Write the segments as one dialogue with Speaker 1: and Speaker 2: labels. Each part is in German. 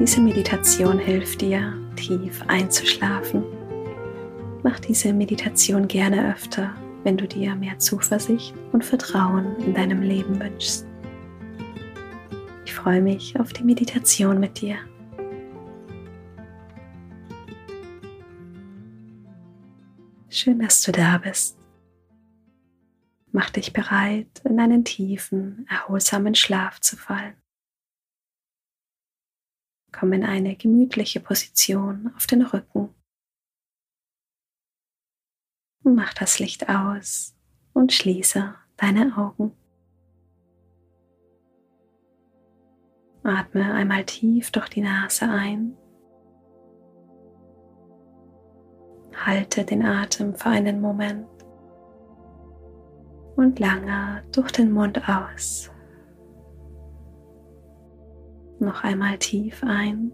Speaker 1: Diese Meditation hilft dir, tief einzuschlafen. Mach diese Meditation gerne öfter, wenn du dir mehr Zuversicht und Vertrauen in deinem Leben wünschst. Ich freue mich auf die Meditation mit dir. Schön, dass du da bist. Mach dich bereit, in einen tiefen, erholsamen Schlaf zu fallen. Komm in eine gemütliche Position auf den Rücken. Mach das Licht aus und schließe deine Augen. Atme einmal tief durch die Nase ein. Halte den Atem für einen Moment und lange durch den Mund aus. Noch einmal tief ein.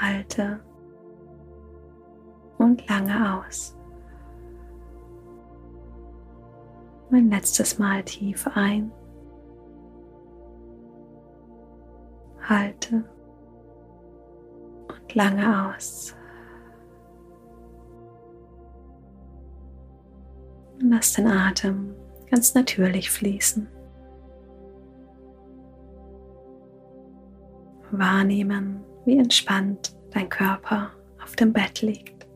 Speaker 1: Halte und lange aus. Ein letztes Mal tief ein. Halte und lange aus. Lass den Atem ganz natürlich fließen. Wahrnehmen, wie entspannt dein Körper auf dem Bett liegt.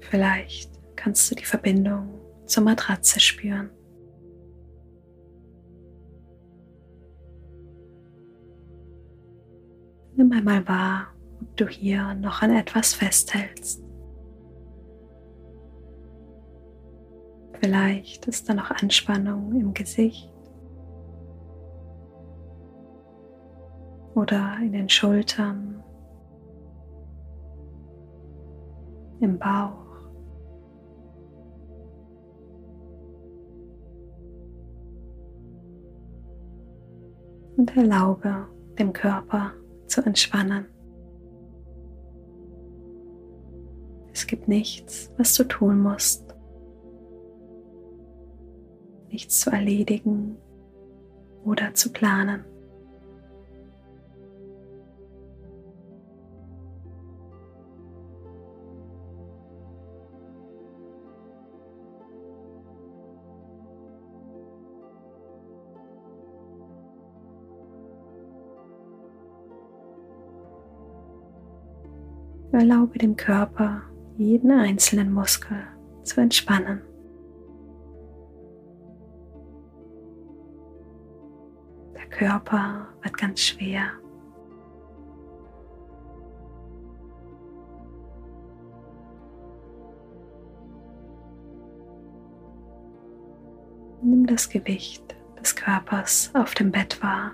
Speaker 1: Vielleicht kannst du die Verbindung zur Matratze spüren. Nimm einmal wahr, ob du hier noch an etwas festhältst. Vielleicht ist da noch Anspannung im Gesicht oder in den Schultern, im Bauch. Und erlaube dem Körper zu entspannen. Es gibt nichts, was du tun musst nichts zu erledigen oder zu planen. Erlaube dem Körper, jeden einzelnen Muskel zu entspannen. Körper wird ganz schwer. Nimm das Gewicht des Körpers auf dem Bett wahr.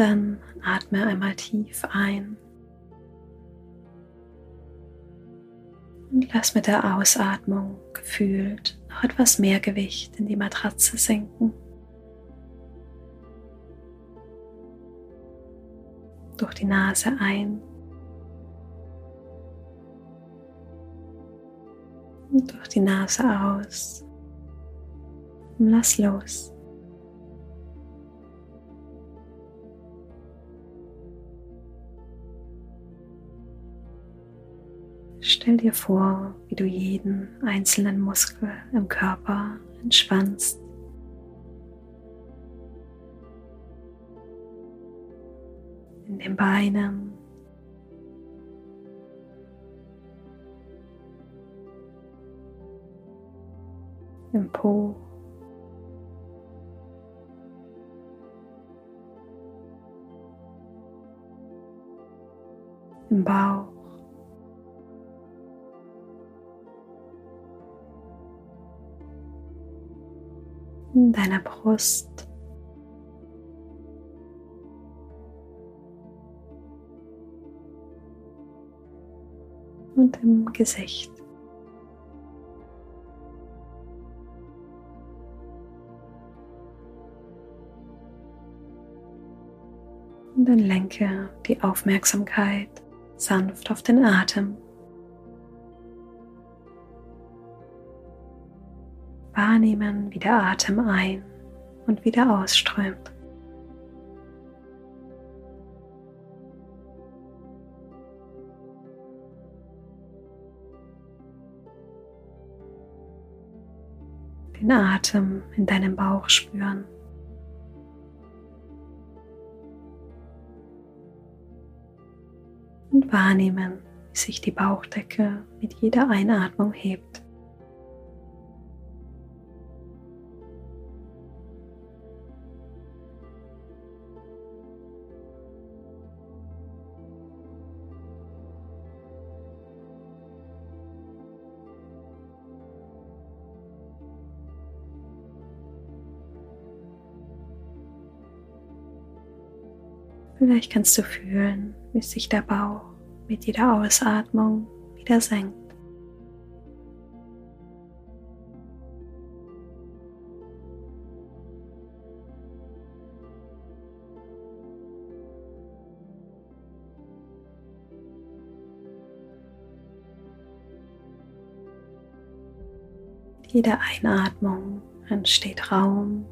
Speaker 1: Dann atme einmal tief ein und lass mit der Ausatmung gefühlt noch etwas mehr Gewicht in die Matratze sinken. Durch die Nase ein und durch die Nase aus. Und lass los. Stell dir vor, wie du jeden einzelnen Muskel im Körper entspannst. in den Beinen, im Po. Im Bauch. In deiner Brust. Und im Gesicht. Und dann lenke die Aufmerksamkeit sanft auf den Atem. Wahrnehmen, wie der Atem ein und wieder ausströmt. Den Atem in deinem Bauch spüren. und wahrnehmen, wie sich die Bauchdecke mit jeder Einatmung hebt. Vielleicht kannst du fühlen, wie sich der Bauch mit jeder Ausatmung wieder senkt. Mit jeder Einatmung entsteht Raum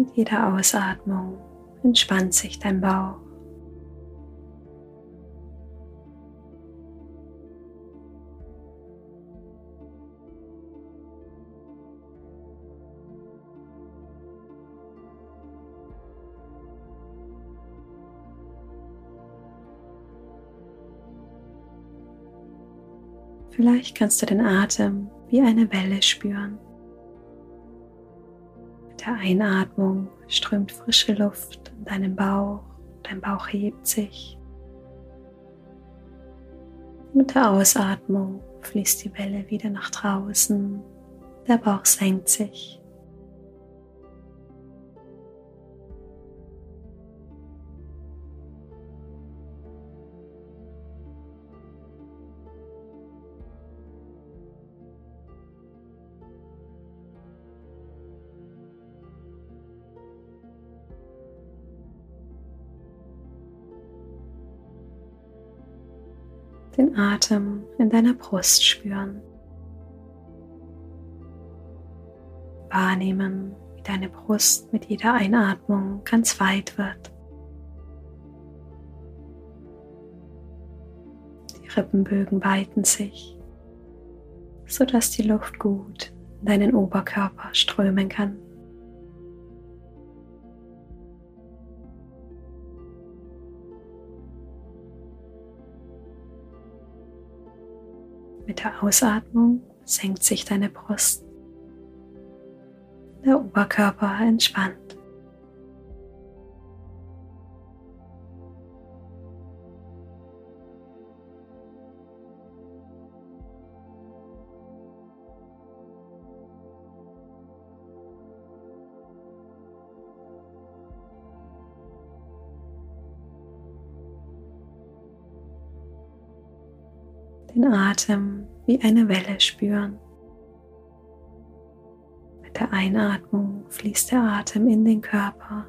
Speaker 1: Mit jeder Ausatmung entspannt sich dein Bauch. Vielleicht kannst du den Atem wie eine Welle spüren der Einatmung strömt frische Luft in deinen Bauch, dein Bauch hebt sich. Mit der Ausatmung fließt die Welle wieder nach draußen, der Bauch senkt sich. Den Atem in deiner Brust spüren. Wahrnehmen, wie deine Brust mit jeder Einatmung ganz weit wird. Die Rippenbögen weiten sich, sodass die Luft gut in deinen Oberkörper strömen kann. Mit der Ausatmung senkt sich deine Brust. Der Oberkörper entspannt. Den Atem wie eine Welle spüren. Mit der Einatmung fließt der Atem in den Körper.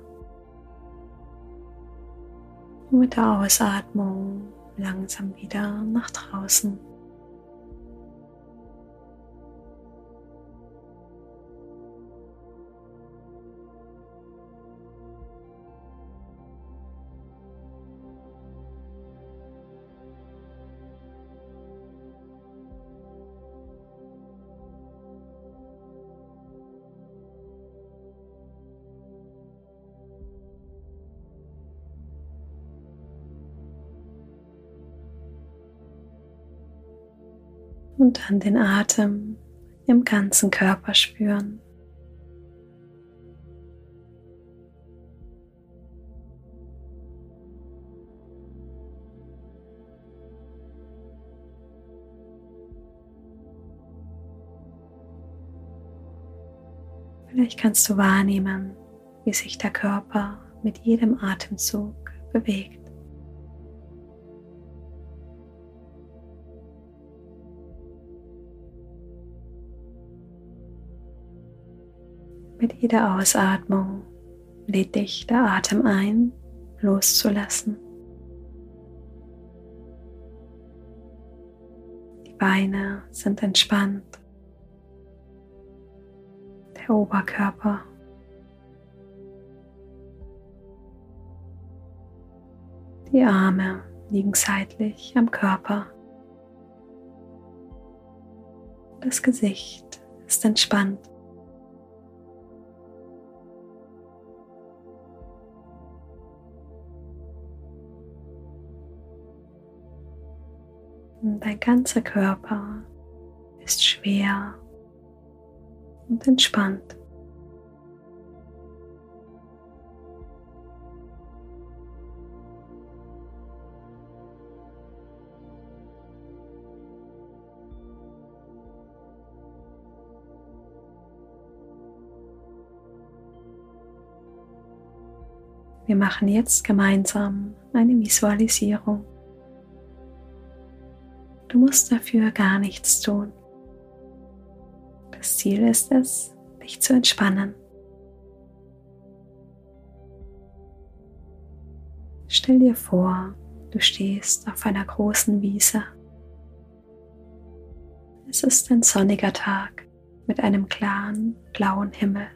Speaker 1: Und mit der Ausatmung langsam wieder nach draußen. Und dann den Atem im ganzen Körper spüren. Vielleicht kannst du wahrnehmen, wie sich der Körper mit jedem Atemzug bewegt. Mit jeder Ausatmung lädt dich der Atem ein, loszulassen. Die Beine sind entspannt. Der Oberkörper. Die Arme liegen seitlich am Körper. Das Gesicht ist entspannt. Dein ganzer Körper ist schwer und entspannt. Wir machen jetzt gemeinsam eine Visualisierung. Du musst dafür gar nichts tun. Das Ziel ist es, dich zu entspannen. Stell dir vor, du stehst auf einer großen Wiese. Es ist ein sonniger Tag mit einem klaren blauen Himmel.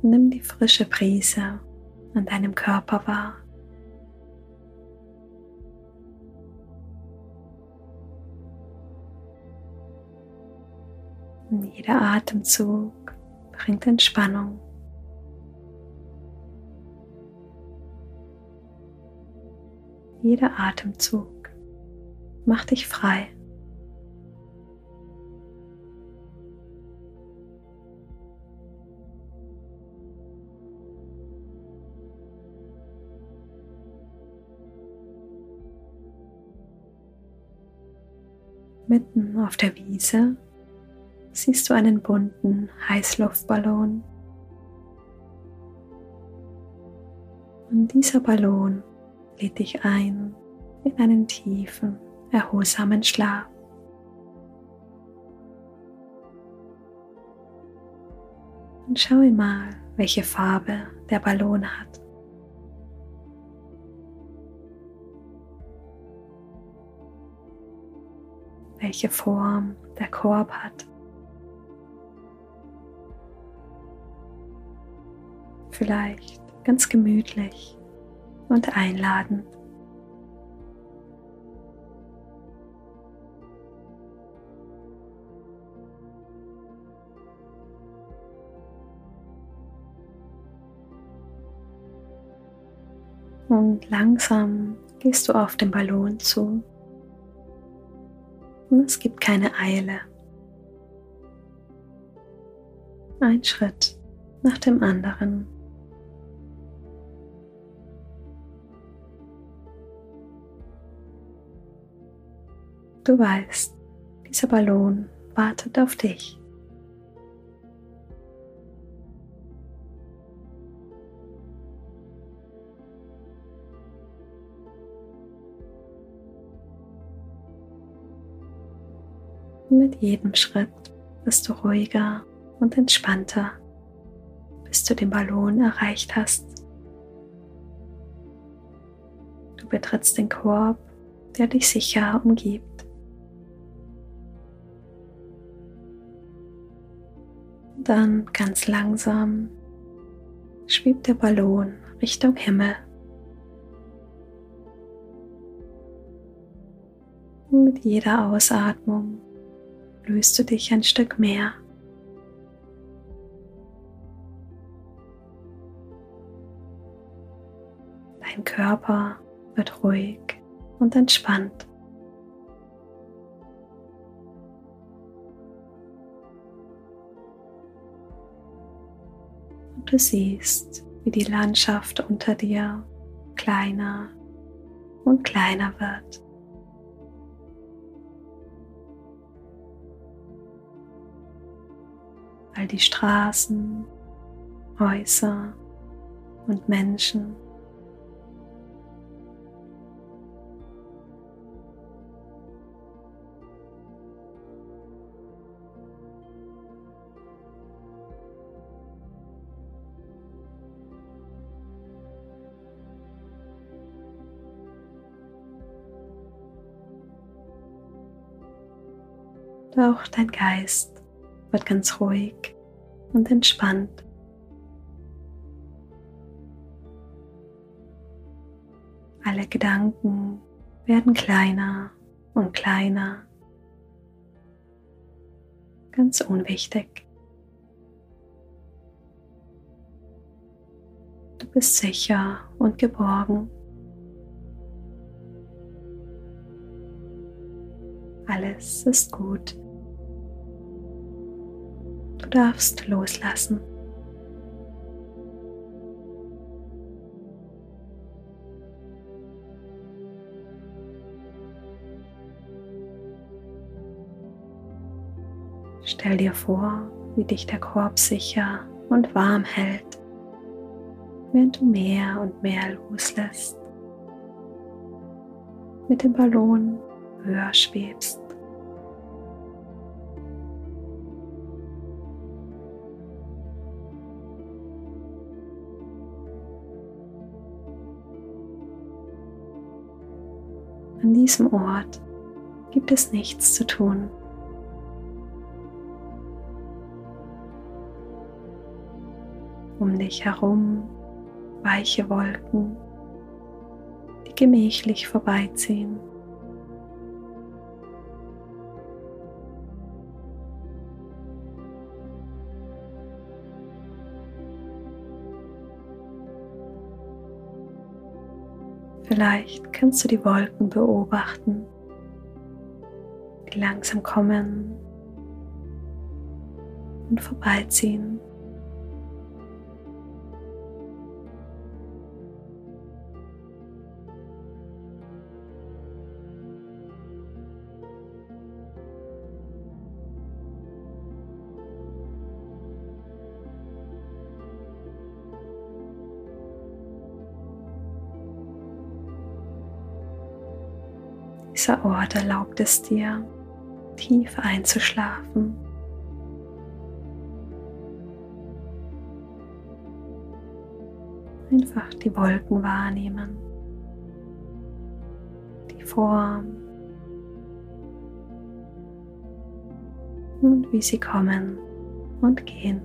Speaker 1: Nimm die frische Brise an deinem Körper wahr. Jeder Atemzug bringt Entspannung. Jeder Atemzug macht dich frei. Mitten auf der Wiese siehst du einen bunten Heißluftballon. Und dieser Ballon lädt dich ein in einen tiefen, erholsamen Schlaf. Und schau mal, welche Farbe der Ballon hat. Welche Form der Korb hat. Vielleicht ganz gemütlich und einladend. Und langsam gehst du auf den Ballon zu. Und es gibt keine Eile. Ein Schritt nach dem anderen. Du weißt, dieser Ballon wartet auf dich. mit jedem Schritt bist du ruhiger und entspannter, bis du den Ballon erreicht hast. Du betrittst den Korb, der dich sicher umgibt. Dann ganz langsam schwebt der Ballon Richtung Himmel. Und mit jeder Ausatmung löst du dich ein Stück mehr. Dein Körper wird ruhig und entspannt. Du siehst, wie die Landschaft unter dir kleiner und kleiner wird. All die Straßen, Häuser und Menschen auch dein Geist wird ganz ruhig und entspannt. Alle Gedanken werden kleiner und kleiner, ganz unwichtig. Du bist sicher und geborgen. Alles ist gut. Du darfst loslassen. Stell dir vor, wie dich der Korb sicher und warm hält, während du mehr und mehr loslässt. Mit dem Ballon höher schwebst. An diesem Ort gibt es nichts zu tun. Um dich herum weiche Wolken, die gemächlich vorbeiziehen. Vielleicht kannst du die Wolken beobachten, die langsam kommen und vorbeiziehen. Dieser Ort erlaubt es dir, tief einzuschlafen. Einfach die Wolken wahrnehmen, die Form und wie sie kommen und gehen.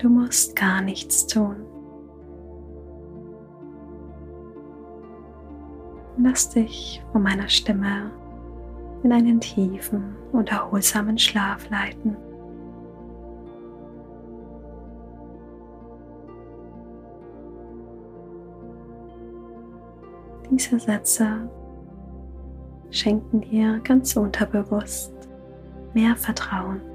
Speaker 1: Du musst gar nichts tun. Lass dich von meiner Stimme in einen tiefen und erholsamen Schlaf leiten. Diese Sätze schenken dir ganz unterbewusst mehr Vertrauen.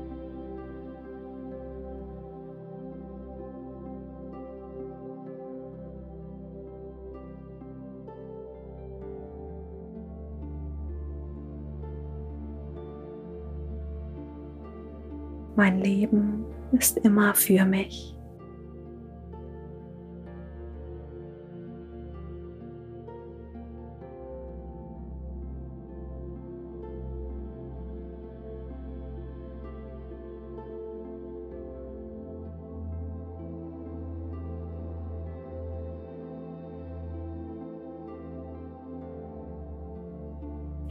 Speaker 1: Mein Leben ist immer für mich.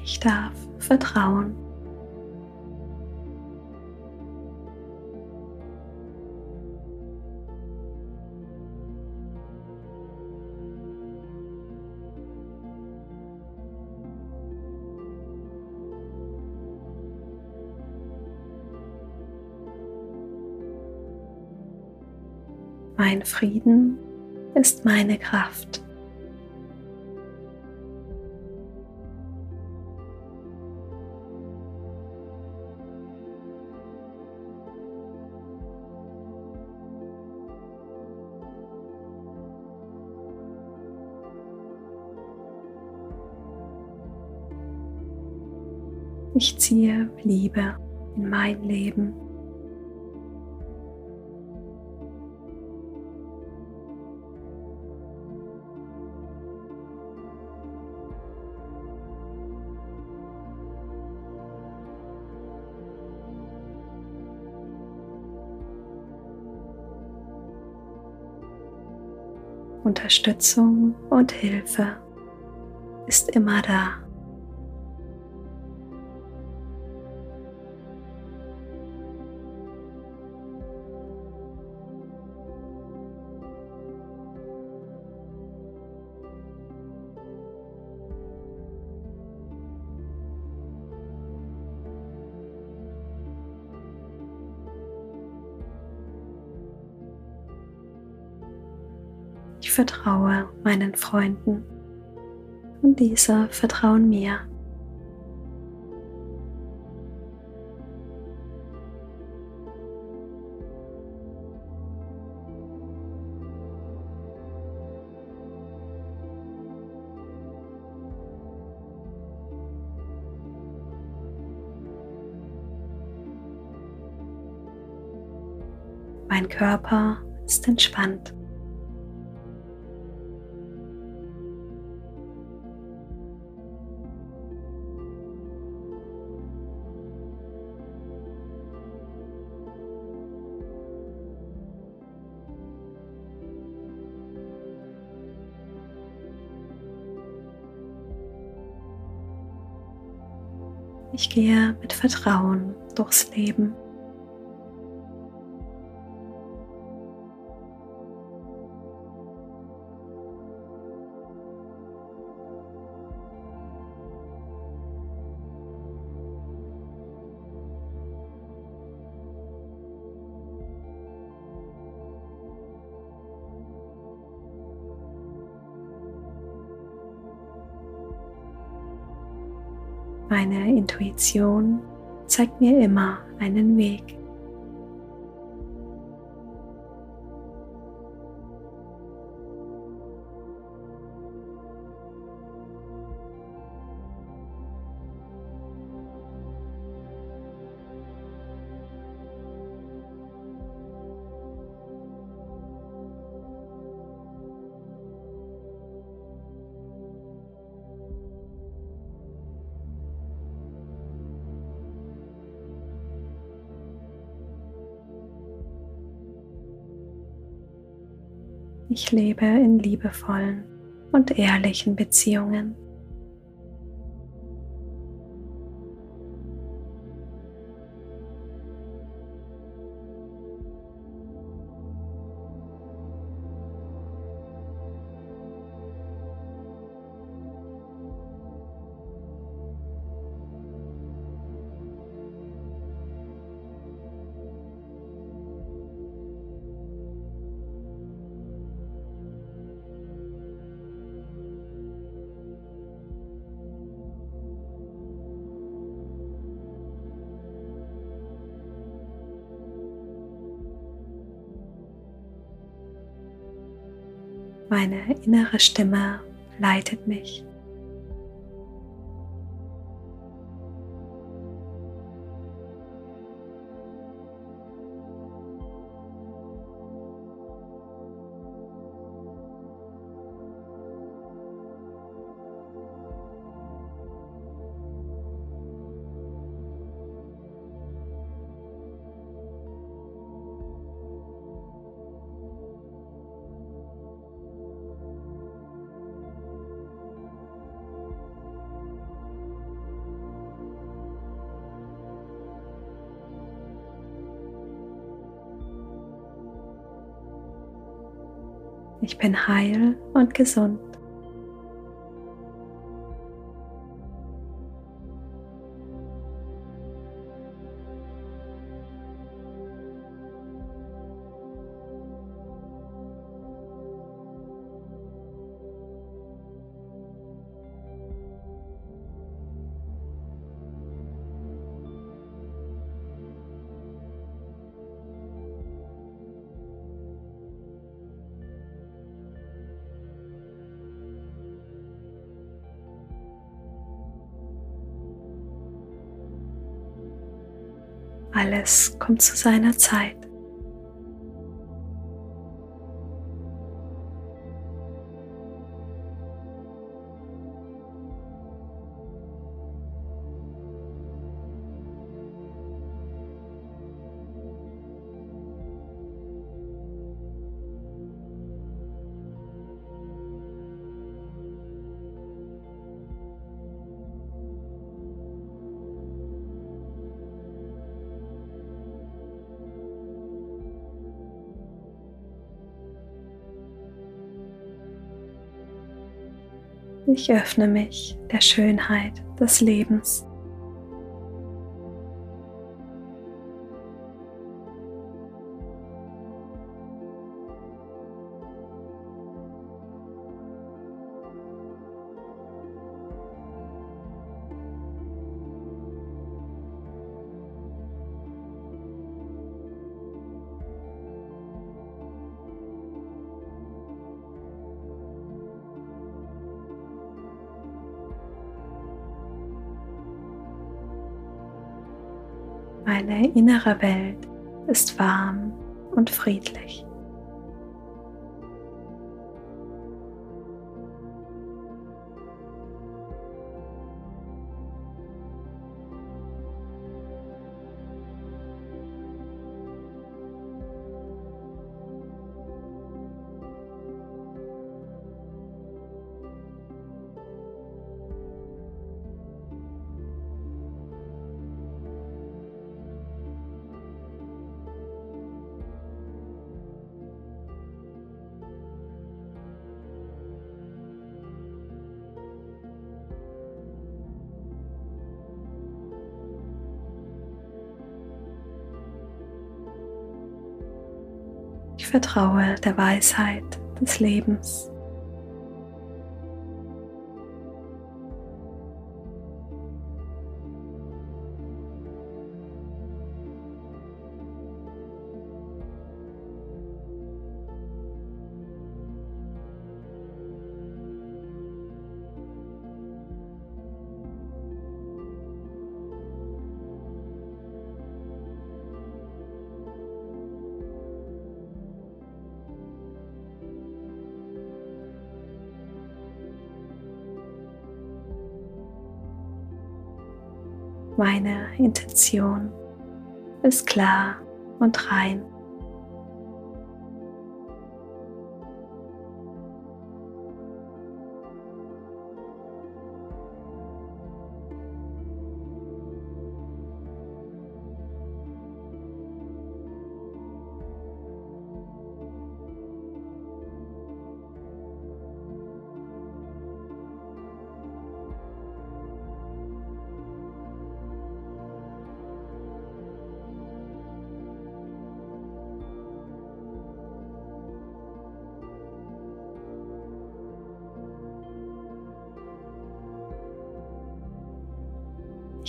Speaker 1: Ich darf vertrauen. Mein Frieden ist meine Kraft. Ich ziehe Liebe in mein Leben. Unterstützung und Hilfe ist immer da. Vertraue meinen Freunden und diese vertrauen mir. Mein Körper ist entspannt. Ich gehe mit Vertrauen durchs Leben. Intuition zeigt mir immer einen Weg. Ich lebe in liebevollen und ehrlichen Beziehungen. Meine innere Stimme leitet mich. Ich bin heil und gesund. Alles kommt zu seiner Zeit. Ich öffne mich der Schönheit des Lebens. Meine innere Welt ist warm und friedlich. Vertraue der Weisheit des Lebens. Meine Intention ist klar und rein.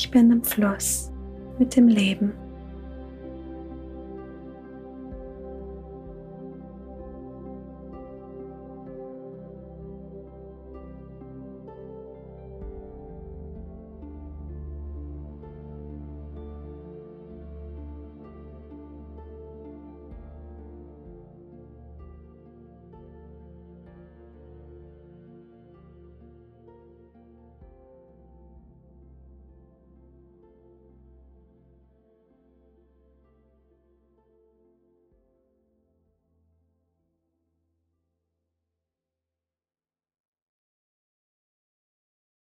Speaker 1: Ich bin im Fluss mit dem Leben.